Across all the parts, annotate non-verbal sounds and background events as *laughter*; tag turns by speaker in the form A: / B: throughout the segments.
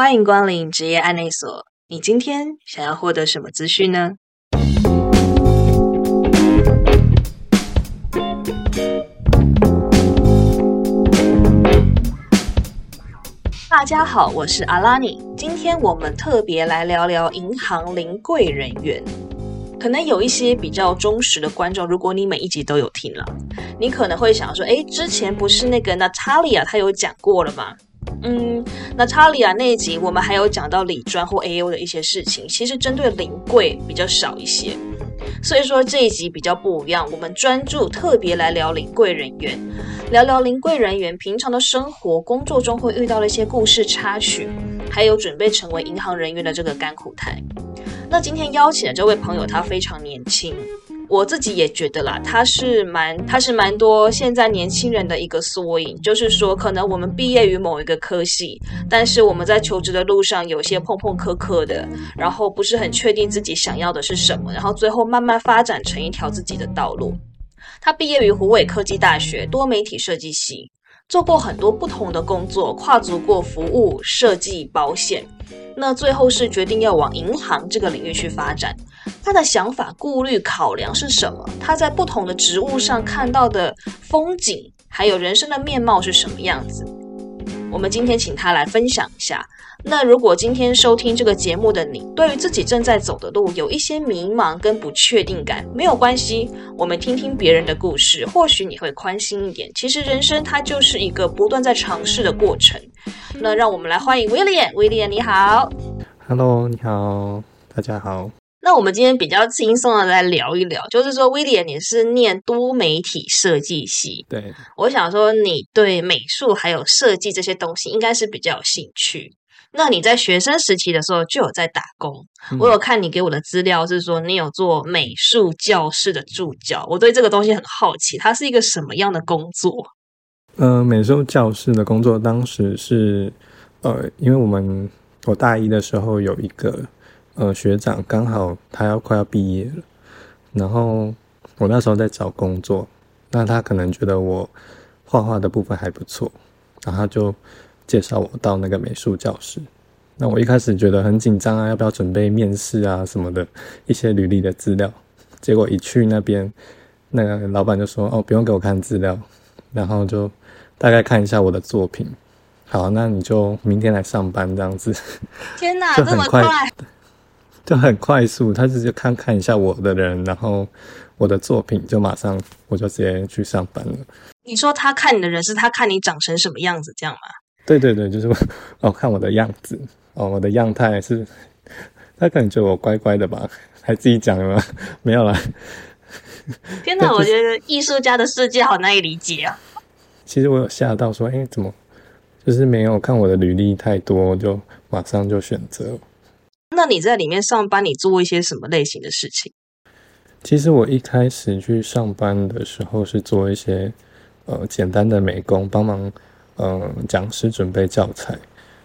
A: 欢迎光临职业案内所。你今天想要获得什么资讯呢？大家好，我是阿拉尼。今天我们特别来聊聊银行临柜人员。可能有一些比较忠实的观众，如果你每一集都有听了，你可能会想说：哎，之前不是那个 Natalia 她有讲过了吗？嗯，Natalia 那一集我们还有讲到理专或 AO 的一些事情，其实针对临柜比较少一些。所以说这一集比较不一样，我们专注特别来聊临柜人员，聊聊临柜人员平常的生活、工作中会遇到的一些故事插曲，还有准备成为银行人员的这个甘苦谈。那今天邀请的这位朋友，他非常年轻，我自己也觉得啦，他是蛮，他是蛮多现在年轻人的一个缩影。就是说，可能我们毕业于某一个科系，但是我们在求职的路上有些碰碰磕磕的，然后不是很确定自己想要的是什么，然后最后慢慢发展成一条自己的道路。他毕业于湖北科技大学多媒体设计系，做过很多不同的工作，跨足过服务、设计、保险。那最后是决定要往银行这个领域去发展，他的想法、顾虑、考量是什么？他在不同的职务上看到的风景，还有人生的面貌是什么样子？我们今天请他来分享一下。那如果今天收听这个节目的你，对于自己正在走的路有一些迷茫跟不确定感，没有关系，我们听听别人的故事，或许你会宽心一点。其实人生它就是一个不断在尝试的过程。那让我们来欢迎威廉，威廉你好
B: ，Hello，你好，大家好。
A: 那我们今天比较轻松的来聊一聊，就是说威廉你是念多媒体设计系，
B: 对，
A: 我想说你对美术还有设计这些东西应该是比较有兴趣。那你在学生时期的时候就有在打工，我有看你给我的资料是说你有做美术教室的助教，我对这个东西很好奇，它是一个什么样的工作？
B: 呃，美术教室的工作当时是，呃，因为我们我大一的时候有一个呃学长刚好他要快要毕业了，然后我那时候在找工作，那他可能觉得我画画的部分还不错，然后就。介绍我到那个美术教室，那我一开始觉得很紧张啊，要不要准备面试啊什么的一些履历的资料。结果一去那边，那个老板就说：“哦，不用给我看资料，然后就大概看一下我的作品。好，那你就明天来上班这样子。”
A: 天哪，这么快，*laughs*
B: 就很快速。他直接看看一下我的人，然后我的作品，就马上我就直接去上班了。
A: 你说他看你的人是他看你长成什么样子这样吗？
B: 对对对，就是哦，看我的样子哦，我的样态是，他可能觉得我乖乖的吧，还自己讲了 *laughs* 没有啦。
A: 天哪，我觉得艺术家的世界好难以理解啊。
B: 其实我有吓到说，哎，怎么就是没有看我的履历太多，就马上就选择。
A: 那你在里面上班，你做一些什么类型的事情？
B: 其实我一开始去上班的时候是做一些呃简单的美工，帮忙。嗯，讲师准备教材，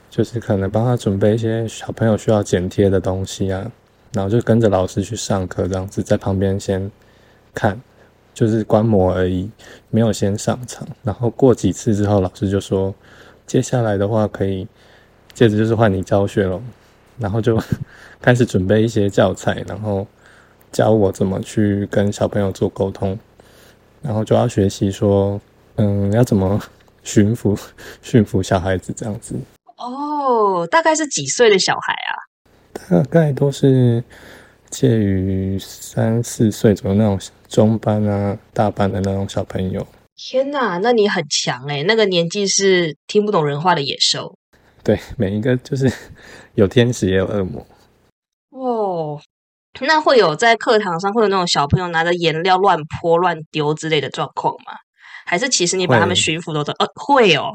B: 就是可能帮他准备一些小朋友需要剪贴的东西啊，然后就跟着老师去上课，这样子在旁边先看，就是观摩而已，没有先上场。然后过几次之后，老师就说，接下来的话可以，接着就是换你教学喽，然后就 *laughs* 开始准备一些教材，然后教我怎么去跟小朋友做沟通，然后就要学习说，嗯，要怎么。驯服 *laughs* 驯服小孩子这样子
A: 哦，大概是几岁的小孩啊？
B: 大概都是介于三四岁左右那种中班啊、大班的那种小朋友。
A: 天哪，那你很强哎！那个年纪是听不懂人话的野兽。
B: 对，每一个就是有天使也有恶魔。
A: 哦，那会有在课堂上会有那种小朋友拿着颜料乱泼乱丢之类的状况吗？还是其实你把他们驯服都都呃会哦，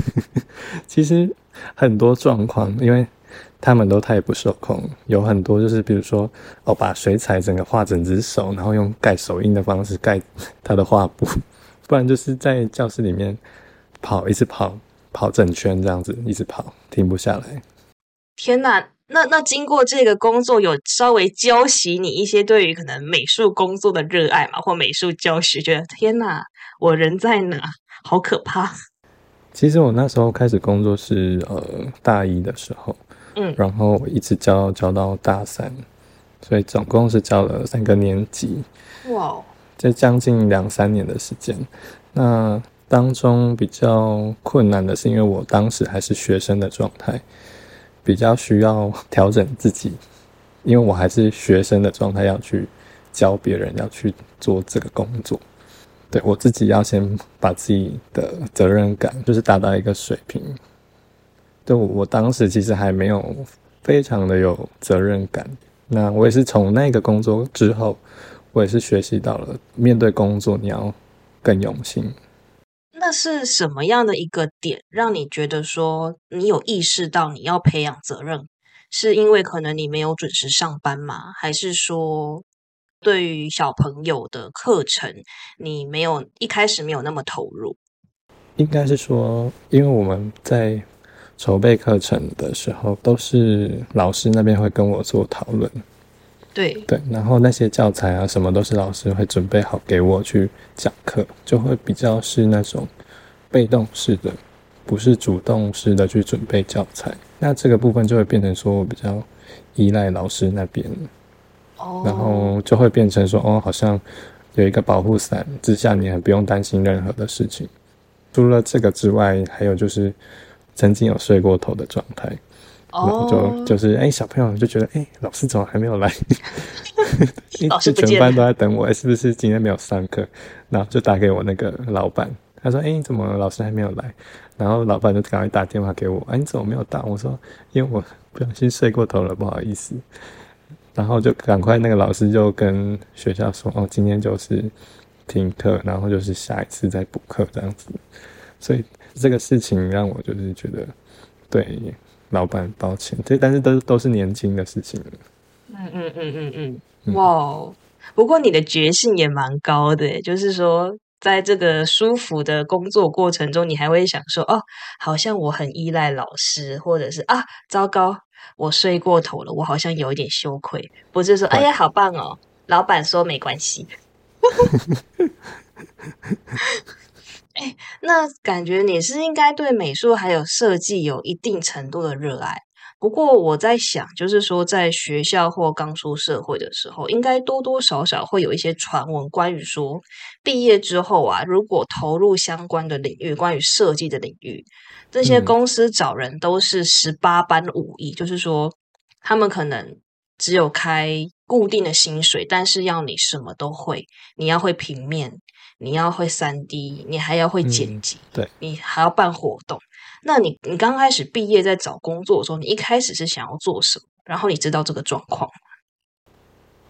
A: *laughs*
B: 其实很多状况，因为他们都太不受控，有很多就是比如说哦，把水彩整个画整只手，然后用盖手印的方式盖他的画布，不然就是在教室里面跑，一直跑跑整圈这样子，一直跑停不下来。
A: 天哪！那那经过这个工作，有稍微教习你一些对于可能美术工作的热爱嘛，或美术教学，觉得天哪，我人在哪？好可怕！
B: 其实我那时候开始工作是呃大一的时候，
A: 嗯
B: 然后我一直教教到大三，所以总共是教了三个年级，
A: 哇哦，
B: 这将近两三年的时间。那当中比较困难的是，因为我当时还是学生的状态，比较需要调整自己，因为我还是学生的状态，要去教别人，要去做这个工作。对我自己要先把自己的责任感就是达到一个水平。对我，我当时其实还没有非常的有责任感。那我也是从那个工作之后，我也是学习到了面对工作你要更用心。
A: 那是什么样的一个点让你觉得说你有意识到你要培养责任？是因为可能你没有准时上班吗？还是说对于小朋友的课程你没有一开始没有那么投入？
B: 应该是说，因为我们在筹备课程的时候，都是老师那边会跟我做讨论，
A: 对，
B: 对，然后那些教材啊什么都是老师会准备好给我去讲课，就会比较是那种被动式的，不是主动式的去准备教材。那这个部分就会变成说我比较依赖老师那边，
A: 哦，
B: 然后就会变成说哦，好像有一个保护伞之下，你还不用担心任何的事情。除了这个之外，还有就是曾经有睡过头的状态，然后
A: 哦，
B: 就就是哎、小朋友就觉得哎、老师怎么还没有来？*laughs* 哎
A: 老师不
B: 就全班都在等我，哎是不是今天没有上课？然后就打给我那个老板，他说哎、怎么老师还没有来？然后老板就赶快打电话给我，哎、你怎么没有到？我说因为我不小心睡过头了，不好意思。然后就赶快那个老师就跟学校说，哦，今天就是停课，然后就是下一次再补课这样子。所以这个事情让我就是觉得对老板抱歉，这但是都都是年轻的事情。
A: 嗯嗯嗯嗯嗯，哇哦！不过你的觉性也蛮高的，就是说，在这个舒服的工作过程中，你还会想说，哦，好像我很依赖老师，或者是啊，糟糕，我睡过头了，我好像有一点羞愧，不是说，哎呀，好棒哦，老板说没关系。*laughs* 哎，那感觉你是应该对美术还有设计有一定程度的热爱。不过我在想，就是说，在学校或刚出社会的时候，应该多多少少会有一些传闻，关于说毕业之后啊，如果投入相关的领域，关于设计的领域，这些
B: 嗯
A: 公司找人都是十八般武艺，就是说，他们可能只有开固定的薪水，但是要你什么都会，你要会平面，你要会三 D，你还要会剪
B: 嗯
A: 辑，
B: 对
A: 你还要办活动。那你你刚开始毕业在找工作的时候，你一开始是想要做什么？然后你知道这个状况吗？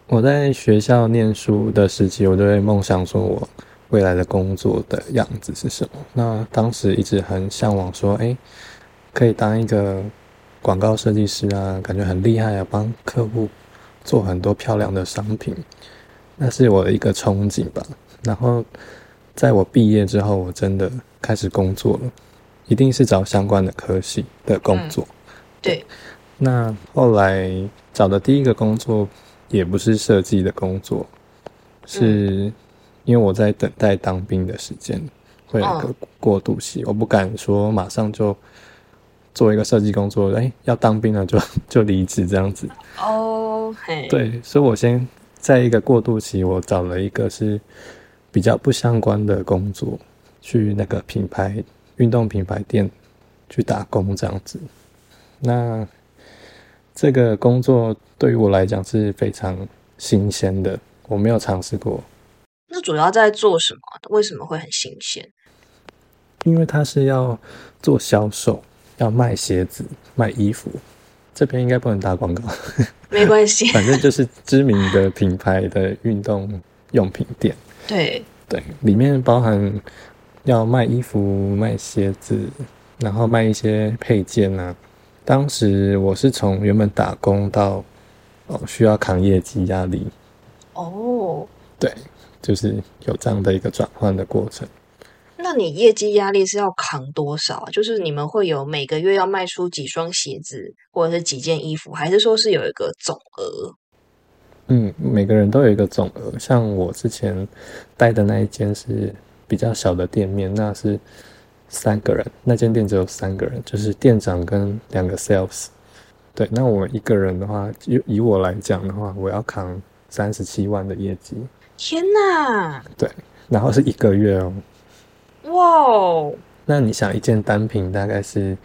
B: 我在学校念书的时期，我就会梦想说我未来的工作的样子是什么。那当时一直很向往说，哎，可以当一个广告设计师啊，感觉很厉害啊，帮客户做很多漂亮的商品，那是我的一个憧憬吧。然后在我毕业之后，我真的开始工作了，一定是找相关的科系的工作。
A: 对，
B: 那后来找的第一个工作也不是设计的工作，是因为我在等待当兵的时间，会有一个过渡期，我不敢说马上就做一个设计工作，哎，要当兵了就 *laughs* 就离职这样子。
A: 哦，嘿，，
B: 对，所以我先在一个过渡期，我找了一个是比较不相关的工作，去那个品牌运动品牌店去打工这样子。那这个工作对于我来讲是非常新鲜的，我没有尝试过，
A: 那主要在做什么？为什么会很新鲜？
B: 因为他是要做销售，要卖鞋子、卖衣服。这边应该不能打广告，
A: 没关系，*laughs*
B: 反正就是知名的品牌的运动用品店。
A: 对，
B: 对，里面包含要卖衣服、卖鞋子，然后卖一些配件啊。当时我是从原本打工到哦需要扛业绩压力，
A: 哦，
B: 对，就是有这样的一个转换的过程。
A: 那你业绩压力是要扛多少啊？就是你们会有每个月要卖出几双鞋子，或者是几件衣服，还是说是有一个总额？
B: 嗯，每个人都有一个总额，像我之前待的那一间是比较小的店面，那是三个人，那间店只有三个人，就是店长跟两个 sales。对，那我一个人的话，以以我来讲的话，我要扛三十七万的业绩。
A: 天哪！
B: 对，然后是一个月哦。
A: 哇哦！
B: 那你想，一件单品大概是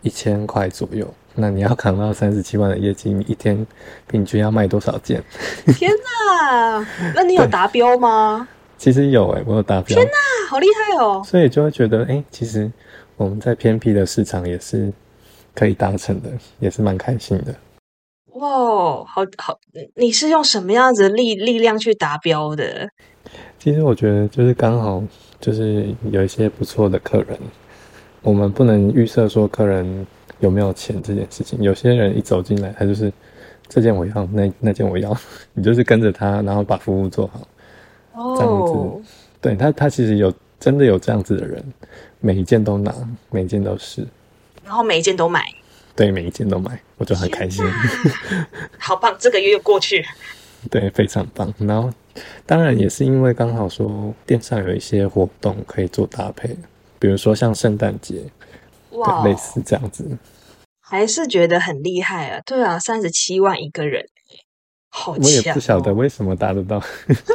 B: 一千块左右，那你要扛到三十七万的业绩，你一天平均要卖多少件？*laughs*
A: 天哪！那你有达标吗？
B: 其实有哎，我有达标。
A: 天哪，好厉害哦！
B: 所以就会觉得，哎，其实我们在偏僻的市场也是可以达成的，也是蛮开心的。
A: 哇，好好，你是用什么样子的力力量去达标的？
B: 其实我觉得就是刚好就是有一些不错的客人，我们不能预设说客人有没有钱这件事情。有些人一走进来，他就是这件我要，那那件我要，*laughs* 你就是跟着他，然后把服务做好。这样子，对他，他其实有真的有这样子的人，每一件都拿，每一件都是，
A: 然后每一件都买，
B: 对，每一件都买，我就很开心。*laughs*
A: 好棒，这个月又过去，
B: 对，非常棒。然后，当然也是因为刚好说店上有一些活动可以做搭配，比如说像圣诞节，哇，类似这样子，
A: 还是觉得很厉害啊。对啊，三十七万一个人。好
B: 我也不晓得为什么达得到，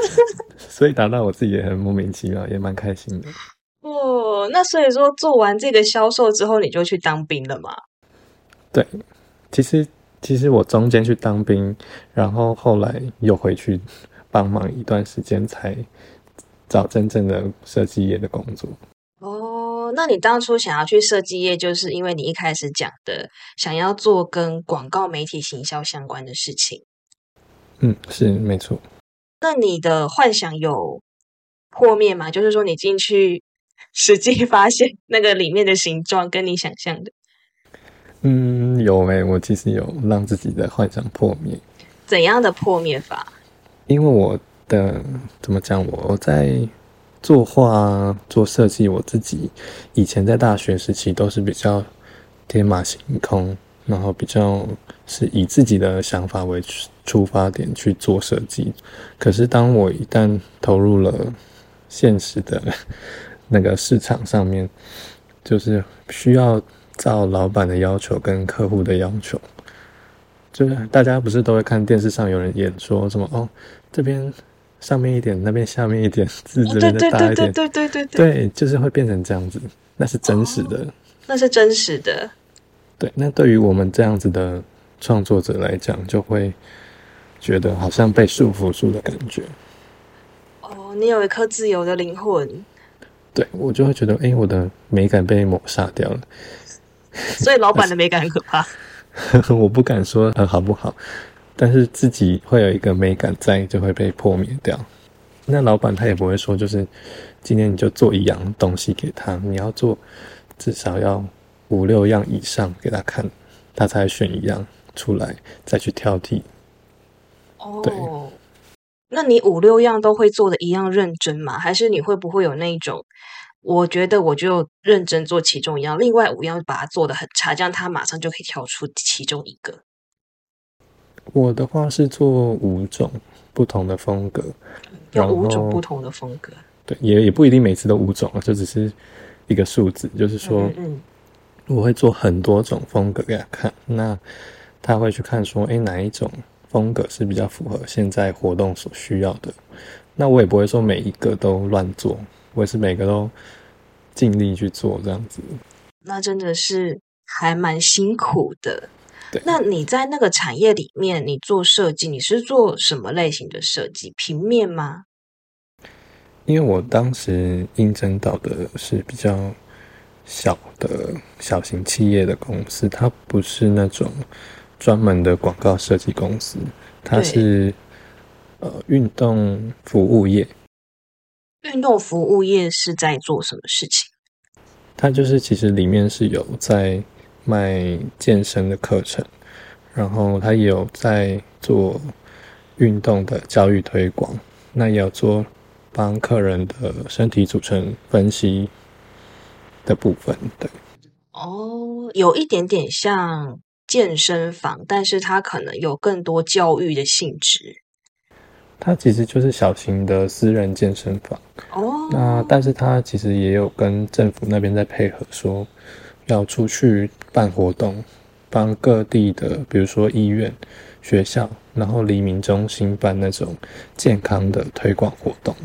B: *laughs* 所以达到我自己也很莫名其妙，也蛮开心的。
A: 哦，那所以说做完这个销售之后，你就去当兵了吗？
B: 对，其实其实我中间去当兵，然后后来又回去帮忙一段时间，才找真正的设计业的工作。
A: 哦，那你当初想要去设计业，就是因为你一开始讲的想要做跟广告媒体行销相关的事情。
B: 嗯，是没错。
A: 那你的幻想有破灭吗？就是说，你进去实际发现那个里面的形状跟你想象的，
B: 嗯，有诶，我其实有让自己的幻想破灭。
A: 怎样的破灭法？
B: 因为我的怎么讲，我我在作画、啊做设计，我自己以前在大学时期都是比较天马行空。然后比较是以自己的想法为出发点去做设计，可是当我一旦投入了现实的那个市场上面，就是需要照老板的要求跟客户的要求，就是大家不是都会看电视上有人演说什么哦，这边上面一点，那边下面一点，*laughs* 字这边大一点，
A: 对对对对对
B: 对，就是会变成这样子，那是真实的，
A: 那是真实的。
B: 对，那对于我们这样子的创作者来讲，就会觉得好像被束缚住的感觉。
A: 哦，你有一颗自由的灵魂。
B: 对，我就会觉得，哎，我的美感被抹杀掉了。
A: 所以老板的 *laughs* 美感很可怕。*laughs*
B: 我不敢说很好不好，但是自己会有一个美感在，就会被破灭掉。那老板他也不会说，就是今天你就做一样东西给他，你要做至少要。五六样以上给他看，他才选一样出来，再去挑剔。
A: 哦，对，那你五六样都会做的一样认真吗？还是你会不会有那一种？我觉得我就认真做其中一样，另外五样把它做的很差，这样他马上就可以挑出其中一个。
B: 我的话是做五种不同的风格，
A: 有五种不同的风格。
B: 对，也也不一定每次都五种啊，就只是一个数字，就是说，嗯。我会做很多种风格给他看，那他会去看说，哎，哪一种风格是比较符合现在活动所需要的？那我也不会说每一个都乱做，我也是每个都尽力去做这样子。
A: 那真的是还蛮辛苦的。
B: 对，
A: 那你在那个产业里面，你做设计，你是做什么类型的设计？平面吗？
B: 因为我当时应征到的是比较。小的小型企业的公司，它不是那种专门的广告设计公司，它是呃运动服务业。
A: 运动服务业是在做什么事情？
B: 它就是其实里面是有在卖健身的课程，然后他也有在做运动的教育推广，那也有做帮客人的身体组成分析。的部分，对，
A: 哦，有一点点像健身房，但是它可能有更多教育的性质。
B: 它其实就是小型的私人健身房。
A: 哦，
B: 那但是它其实也有跟政府那边在配合，说要出去办活动，帮各地的，比如说医院、学校，然后黎明中心办那种健康的推广活动。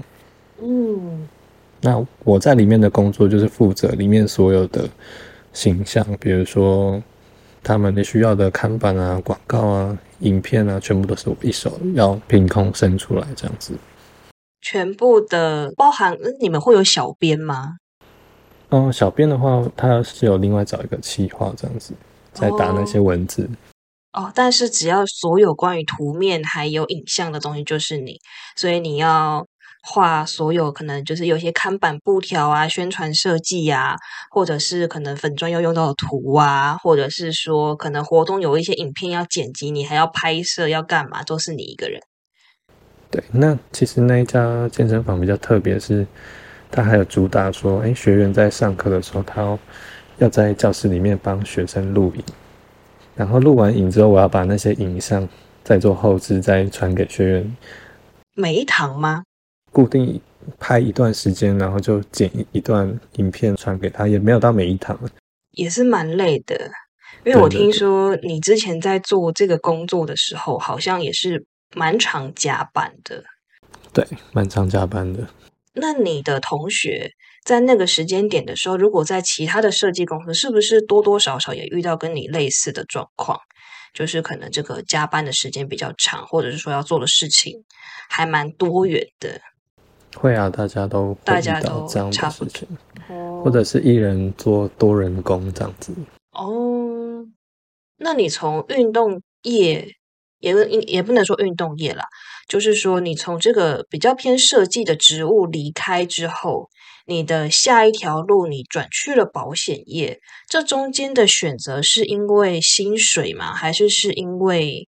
A: 嗯，
B: 那我在里面的工作就是负责里面所有的形象，比如说他们的需要的看板啊、广告啊、影片啊，全部都是我一手要凭空生出来这样子。
A: 全部的包含呃你们会有小编吗？
B: 嗯，小编的话，他是有另外找一个企划这样子，在打那些文字。
A: 哦，但是只要所有关于图面还有影像的东西就是你，所以你要画所有可能就是有些看板布条啊、宣传设计呀、或者是可能粉砖要用到的图啊，或者是说可能活动有一些影片要剪辑，你还要拍摄要干嘛，都是你一个人。
B: 对，那其实那一家健身房比较特别，是它还有主打说，哎，学员在上课的时候，他要要在教室里面帮学生录影，然后录完影之后，我要把那些影像再做后置，再传给学员，
A: 每一堂吗？
B: 固定拍一段时间，然后就剪一一段影片传给他，也没有到每一堂。
A: 也是蛮累的，因为我听说你之前在做这个工作的时候，好像也是蛮常加班的。
B: 对，蛮常加班的。
A: 那你的同学在那个时间点的时候，如果在其他的设计公司，是不是多多少少也遇到跟你类似的状况？就是可能这个加班的时间比较长，或者是说要做的事情还蛮多元的。
B: 会啊，大家都
A: 大家都
B: 这样
A: 差不多
B: 的事情，
A: 哦
B: 或者是一人做多人工这样子。
A: 哦，那你从运动业，也不也不能说运动业啦，就是说你从这个比较偏设计的职务离开之后，你的下一条路你转去了保险业，这中间的选择是因为薪水吗？还是是因为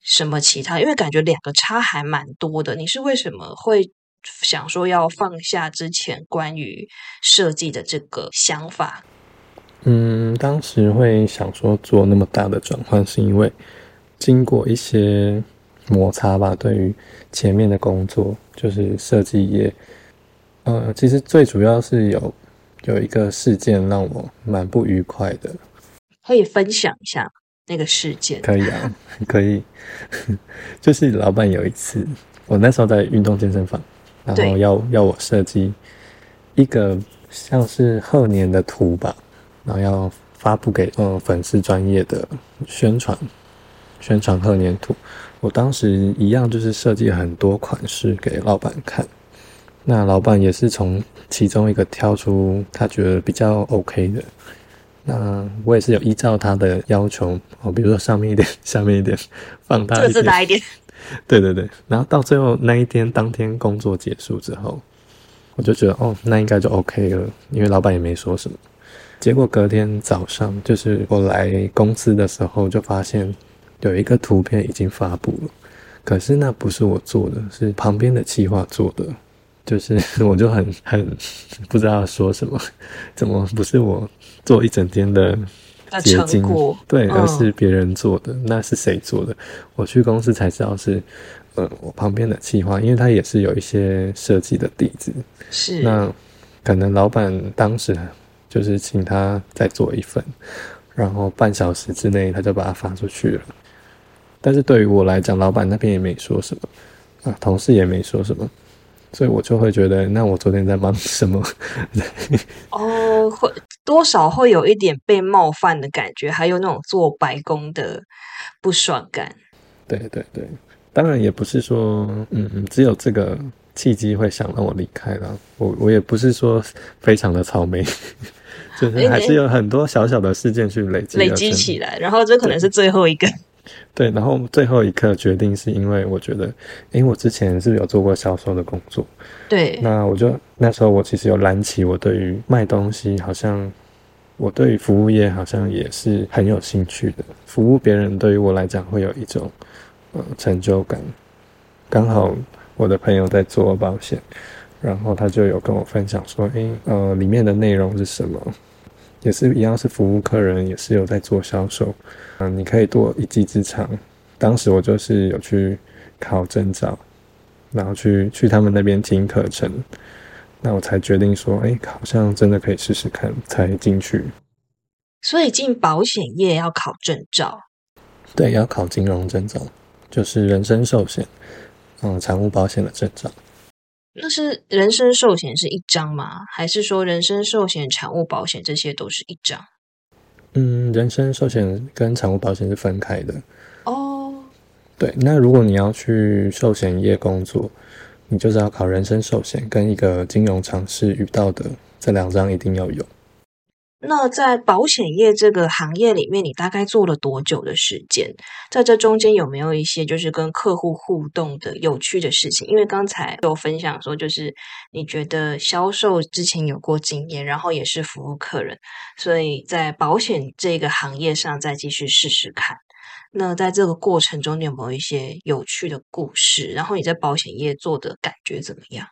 A: 什么其他？因为感觉两个差还蛮多的。你是为什么会想说要放下之前关于设计的这个想法？
B: 嗯，当时会想说做那么大的转换，是因为经过一些摩擦吧。对于前面的工作，就是设计业，呃，其实最主要是有有一个事件让我蛮不愉快的。
A: 可以分享一下那个事件。
B: 可以啊，*laughs* 可以。*laughs* 就是老板有一次，我那时候在运动健身房，然后要要我设计一个像是贺年的图吧，然后要发布给嗯粉丝专业的宣传宣传贺年图。我当时一样就是设计很多款式给老板看，那老板也是从其中一个挑出他觉得比较 OK 的。那我也是有依照他的要求哦，比如说上面一点，下面一点，放大
A: 这个
B: 一点，
A: 字大一点，
B: 对对对。然后到最后那一天当天工作结束之后，我就觉得哦，那应该就 OK 了，因为老板也没说什么。结果隔天早上，就是我来公司的时候，就发现有一个图片已经发布了，可是那不是我做的，是旁边的企划做的。就是 *laughs* 我就很很不知道说什么，怎么不是我做一整天的
A: 的
B: 结晶，对，
A: 嗯
B: 而是别人做的，那是谁做的？我去公司才知道是，呃，我旁边的企划，因为他也是有一些设计的底子，
A: 是
B: 那可能老板当时就是请他再做一份，然后半小时之内他就把它发出去了。但是对于我来讲，老板那边也没说什么，啊，同事也没说什么，所以我就会觉得，那我昨天在忙什么？*laughs*
A: 哦，会多少会有一点被冒犯的感觉，还有那种做白工的不爽感。
B: 对对对，当然也不是说，嗯嗯，只有这个契机会想让我离开了。我我也不是说非常的草莓，*laughs* 就是还是有很多小小的事件去累积
A: 累积起来，然后这可能是最后一个。
B: 对，然后最后一刻决定是因为我觉得，因为我之前是有做过销售的工作，
A: 对，
B: 那我就那时候我其实有燃起我对于卖东西，好像我对于服务业好像也是很有兴趣的。服务别人对于我来讲会有一种呃成就感。刚好我的朋友在做保险，然后他就有跟我分享说，诶，呃，里面的内容是什么？也是一样是服务客人，也是有在做销售。嗯、你可以多一技之长。当时我就是有去考证照，然后去去他们那边听课程，那我才决定说，哎，好像真的可以试试看，才进去。
A: 所以进保险业要考证照，
B: 对，要考金融证照，就是人身寿险，嗯，产物保险的证照。
A: 那是人身寿险是一张吗？还是说人身寿险、产物保险这些都是一张？
B: 嗯，人身寿险跟产物保险是分开的。
A: 哦，
B: 对，那如果你要去寿险业工作，你就是要考人身寿险跟一个金融常识与道德这两张一定要有。
A: 那在保险业这个行业里面，你大概做了多久的时间？在这中间有没有一些就是跟客户互动的有趣的事情？因为刚才有分享说，就是你觉得销售之前有过经验，然后也是服务客人，所以在保险这个行业上再继续试试看。那在这个过程中，你有没有一些有趣的故事？然后你在保险业做的感觉怎么样？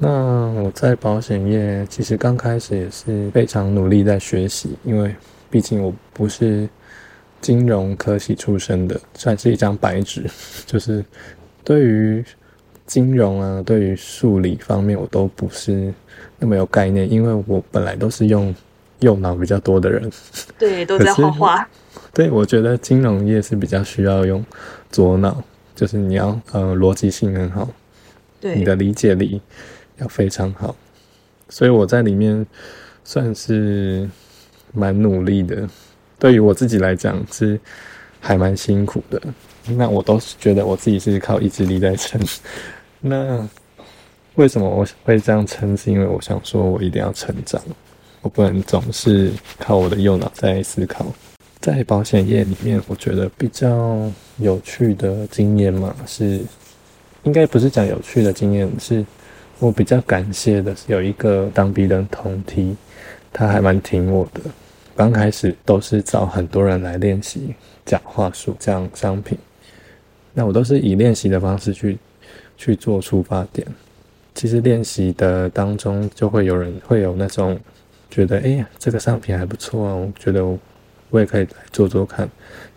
B: 那我在保险业其实刚开始也是非常努力在学习，因为毕竟我不是金融科系出身的，算是一张白纸，*laughs* 就是对于金融啊，对于数理方面我都不是那么有概念，因为我本来都是用右脑比较多的人，*laughs*
A: 对，都在画画。*laughs*
B: 对，我觉得金融业是比较需要用左脑，就是你要呃逻辑性很好，
A: 对，
B: 你的理解力。要非常好，所以我在里面算是蛮努力的。对于我自己来讲是还蛮辛苦的。那我都是觉得我自己是靠意志力在撑。*laughs* 那为什么我会这样撑？是因为我想说我一定要成长，我不能总是靠我的右脑在思考。在保险业里面，我觉得比较有趣的经验嘛，是应该不是讲有趣的经验，是。我比较感谢的是有一个当兵的同梯，他还蛮挺我的。刚开始都是找很多人来练习讲话术、讲商品，那我都是以练习的方式去去做出发点。其实练习的当中，就会有人会有那种觉得，哎呀，这个商品还不错啊，我觉得我也可以来做做看。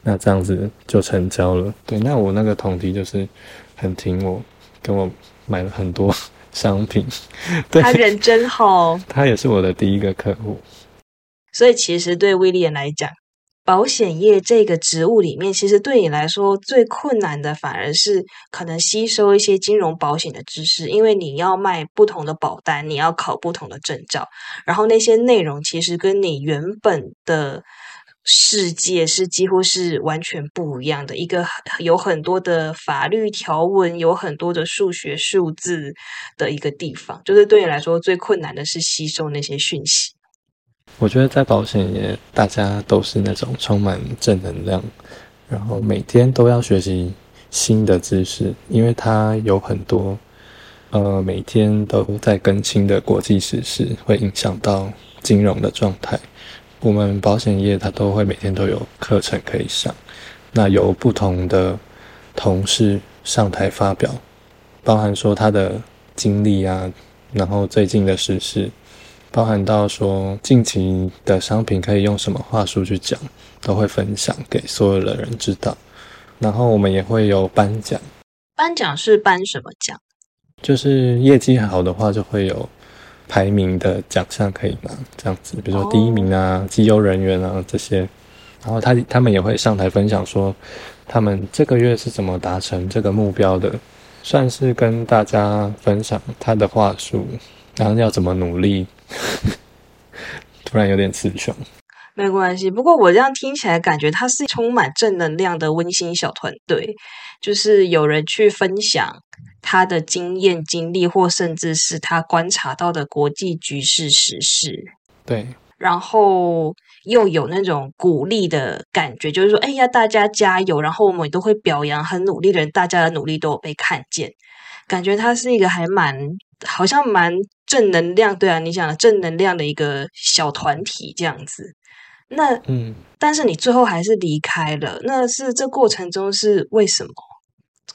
B: 那这样子就成交了。对，那我那个同梯就是很挺我，跟我买了很多。商品，*laughs*
A: 他人真好。
B: 他也是我的第一个客户，
A: 所以其实对威廉来讲，保险业这个职务里面，其实对你来说最困难的，反而是可能吸收一些金融保险的知识，因为你要卖不同的保单，你要考不同的证照，然后那些内容其实跟你原本的。世界是几乎是完全不一样的一个，有很多的法律条文，有很多的数学数字的一个地方。就是对你来说最困难的是吸收那些讯息。
B: 我觉得在保险业，大家都是那种充满正能量，然后每天都要学习新的知识，因为它有很多呃每天都在更新的国际时事，会影响到金融的状态。我们保险业，它都会每天都有课程可以上，那由不同的同事上台发表，包含说他的经历啊，然后最近的时事，包含到说近期的商品可以用什么话术去讲，都会分享给所有的人知道。然后我们也会有颁奖，
A: 颁奖是颁什么奖？
B: 就是业绩好的话，就会有。排名的奖项可以拿，这样子，比如说第一名啊、绩优人员啊这些，然后他他们也会上台分享说，他们这个月是怎么达成这个目标的，算是跟大家分享他的话术，然后要怎么努力。*laughs* 突然有点词穷，
A: 没关系。不过我这样听起来，感觉他是充满正能量的温馨小团队，就是有人去分享。他的经验、经历，或甚至是他观察到的国际局势、时事，
B: 对，
A: 然后又有那种鼓励的感觉，就是说，哎呀，大家加油！然后我们都会表扬很努力的人，大家的努力都有被看见，感觉他是一个还蛮，好像蛮正能量，对啊，你讲的正能量的一个小团体这样子。那，嗯，但是你最后还是离开了，那是这过程中是为什么？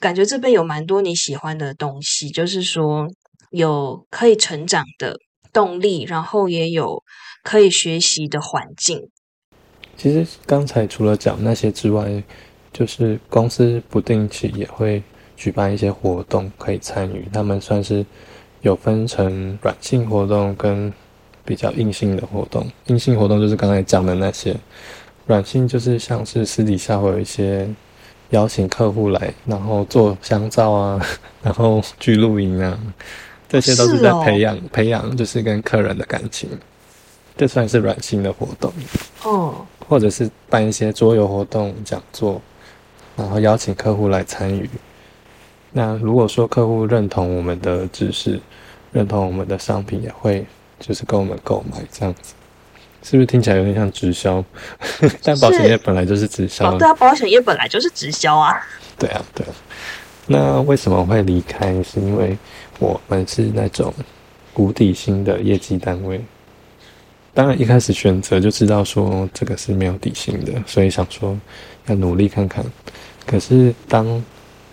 A: 感觉这边有蛮多你喜欢的东西，就是说有可以成长的动力，然后也有可以学习的环境。
B: 其实刚才除了讲那些之外，就是公司不定期也会举办一些活动可以参与。他们算是有分成软性活动跟比较硬性的活动。硬性活动就是刚才讲的那些，软性就是像是私底下会有一些邀请客户来，然后做香皂啊，*laughs* 然后去露营啊，这些都是在培养培养，就是跟客人的感情。这算是软性的活动。
A: 哦。
B: 或者是办一些桌游活动、讲座，然后邀请客户来参与。那如果说客户认同我们的知识，认同我们的商品，也会就是跟我们购买这样子，是不是听起来有点像直销？*laughs* 但保险业本来就是直销。
A: 对啊，保险业本来就是直销啊。
B: 对啊，对啊。那为什么会离开？是因为我们是那种无底薪的业绩单位。当然，一开始选择就知道说这个是没有底薪的，所以想说要努力看看。可是当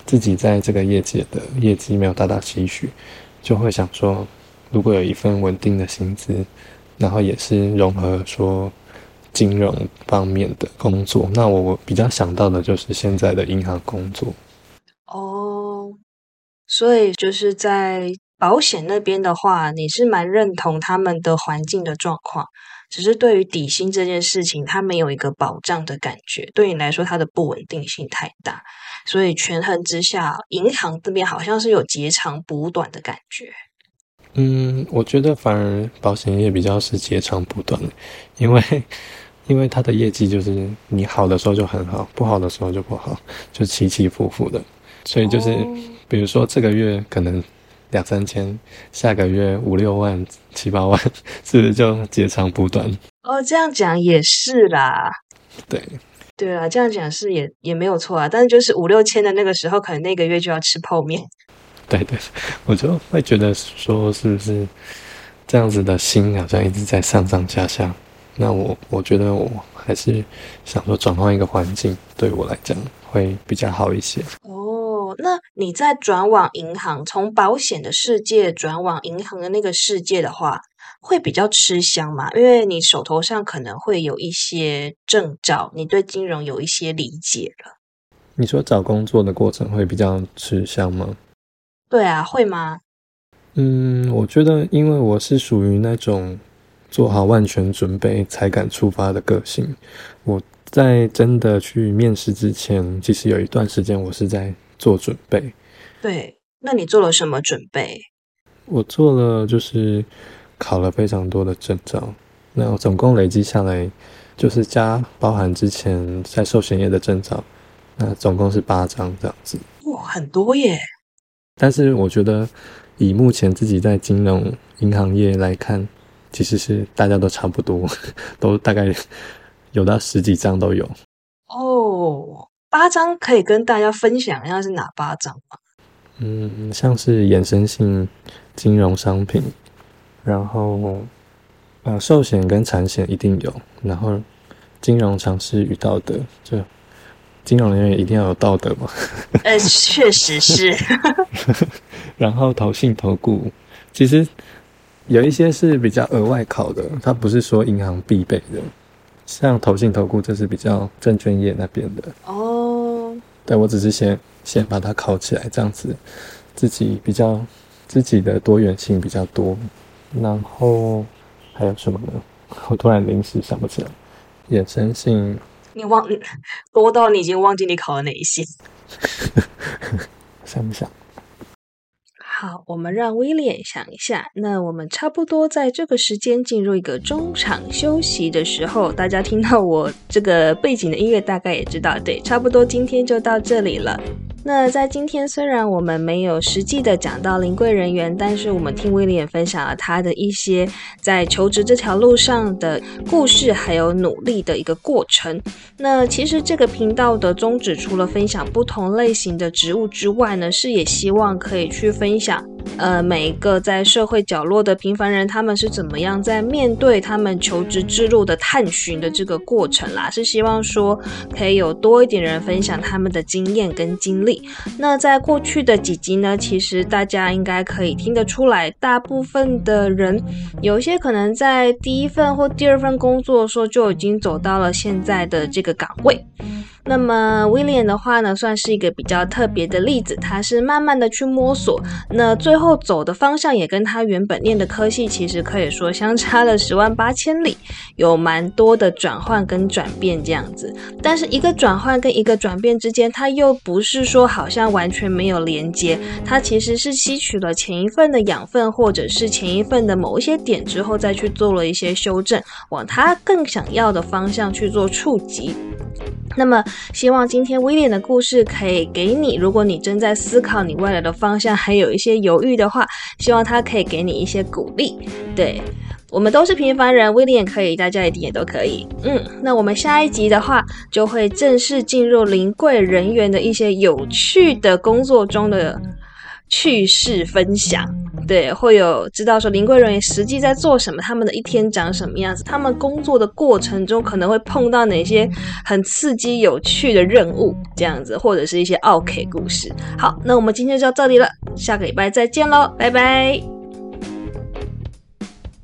B: 自己在这个业界的业绩没有达到期许，就会想说，如果有一份稳定的薪资，然后也是融合说金融方面的工作，那我比较想到的就是现在的银行工作。
A: 哦，所以就是在。保险那边的话，你是蛮认同他们的环境的状况，只是对于底薪这件事情，它没有一个保障的感觉，对你来说它的不稳定性太大，所以权衡之下，银行这边好像是有截长补短的感觉。
B: 嗯，我觉得反而保险业比较是截长补短，因为 *laughs* 因为它的业绩就是你好的时候就很好，不好的时候就不好，就起起伏伏的，所以就是比如说这个月可能。两三千，下个月五六万、七八万，是不是就截长补短？
A: 哦，这样讲也是啦。
B: 对，
A: 对啊，这样讲是也也没有错啊。但是就是五六千的那个时候，可能那个月就要吃泡面。*laughs*
B: 对对，我就会觉得说，是不是这样子的心好像一直在上上下下？那我我觉得我还是想说转换一个环境，对我来讲会比较好一些。
A: 哦。那你在转往银行，从保险的世界转往银行的那个世界的话，会比较吃香吗？因为你手头上可能会有一些证照，你对金融有一些理解了。
B: 你说找工作的过程会比较吃香吗？
A: 对啊，会吗？
B: 嗯，我觉得，因为我是属于那种做好万全准备才敢出发的个性。我在真的去面试之前，其实有一段时间我是在。做准备，
A: 对，那你做了什么准备？
B: 我做了，就是考了非常多的证照，那总共累积下来，就是加包含之前在寿险业的证照，那总共是八张这样子。
A: 哇，很多耶！
B: 但是我觉得，以目前自己在金融银行业来看，其实是大家都差不多，都大概有到十几张都有。
A: 哦。八张可以跟大家分享一下是哪八张吗？
B: 嗯，像是衍生性金融商品，然后呃寿险跟产险一定有，然后金融常识与道德，就金融人员一定要有道德嘛。*laughs*
A: 呃，确实是。*laughs*
B: 然后投信投顾，其实有一些是比较额外考的，它不是说银行必备的。像投信投顾，这是比较证券业那边的
A: 哦。
B: 对，我只是先先把它考起来，这样子自己比较自己的多元性比较多。然后还有什么呢？我突然临时想不起来。衍生性，
A: 你忘多到你已经忘记你考了哪一些？*laughs*
B: 想不想？
A: 好，我们让威廉想一下。那我们差不多在这个时间进入一个中场休息的时候，大家听到我这个背景的音乐，大概也知道，对，差不多今天就到这里了。那在今天，虽然我们没有实际的讲到临柜人员，但是我们听威廉分享了他的一些在求职这条路上的故事，还有努力的一个过程。那其实这个频道的宗旨，除了分享不同类型的职务之外呢，是也希望可以去分享。呃，每一个在社会角落的平凡人，他们是怎么样在面对他们求职之路的探寻的这个过程啦？是希望说可以有多一点人分享他们的经验跟经历。那在过去的几集呢，其实大家应该可以听得出来，大部分的人有些可能在第一份或第二份工作的时候就已经走到了现在的这个岗位。那么威廉的话呢，算是一个比较特别的例子，他是慢慢的去摸索，那最后走的方向也跟他原本念的科系其实可以说相差了十万八千里，有蛮多的转换跟转变这样子。但是一个转换跟一个转变之间，它又不是说好像完全没有连接，它其实是吸取了前一份的养分，或者是前一份的某一些点之后，再去做了一些修正，往它更想要的方向去做触及。那么，希望今天威廉的故事可以给你，如果你正在思考你未来的方向，还有一些犹豫的话，希望他可以给你一些鼓励。对我们都是平凡人，威廉可以，大家一定也都可以。嗯，那我们下一集的话，就会正式进入临柜人员的一些有趣的工作中的。趣事分享，对，会有知道说林贵人员实际在做什么，他们的一天长什么样子，他们工作的过程中可能会碰到哪些很刺激有趣的任务，这样子，或者是一些奥 K 故事。好，那我们今天就到这里了，下个礼拜再见喽，拜拜。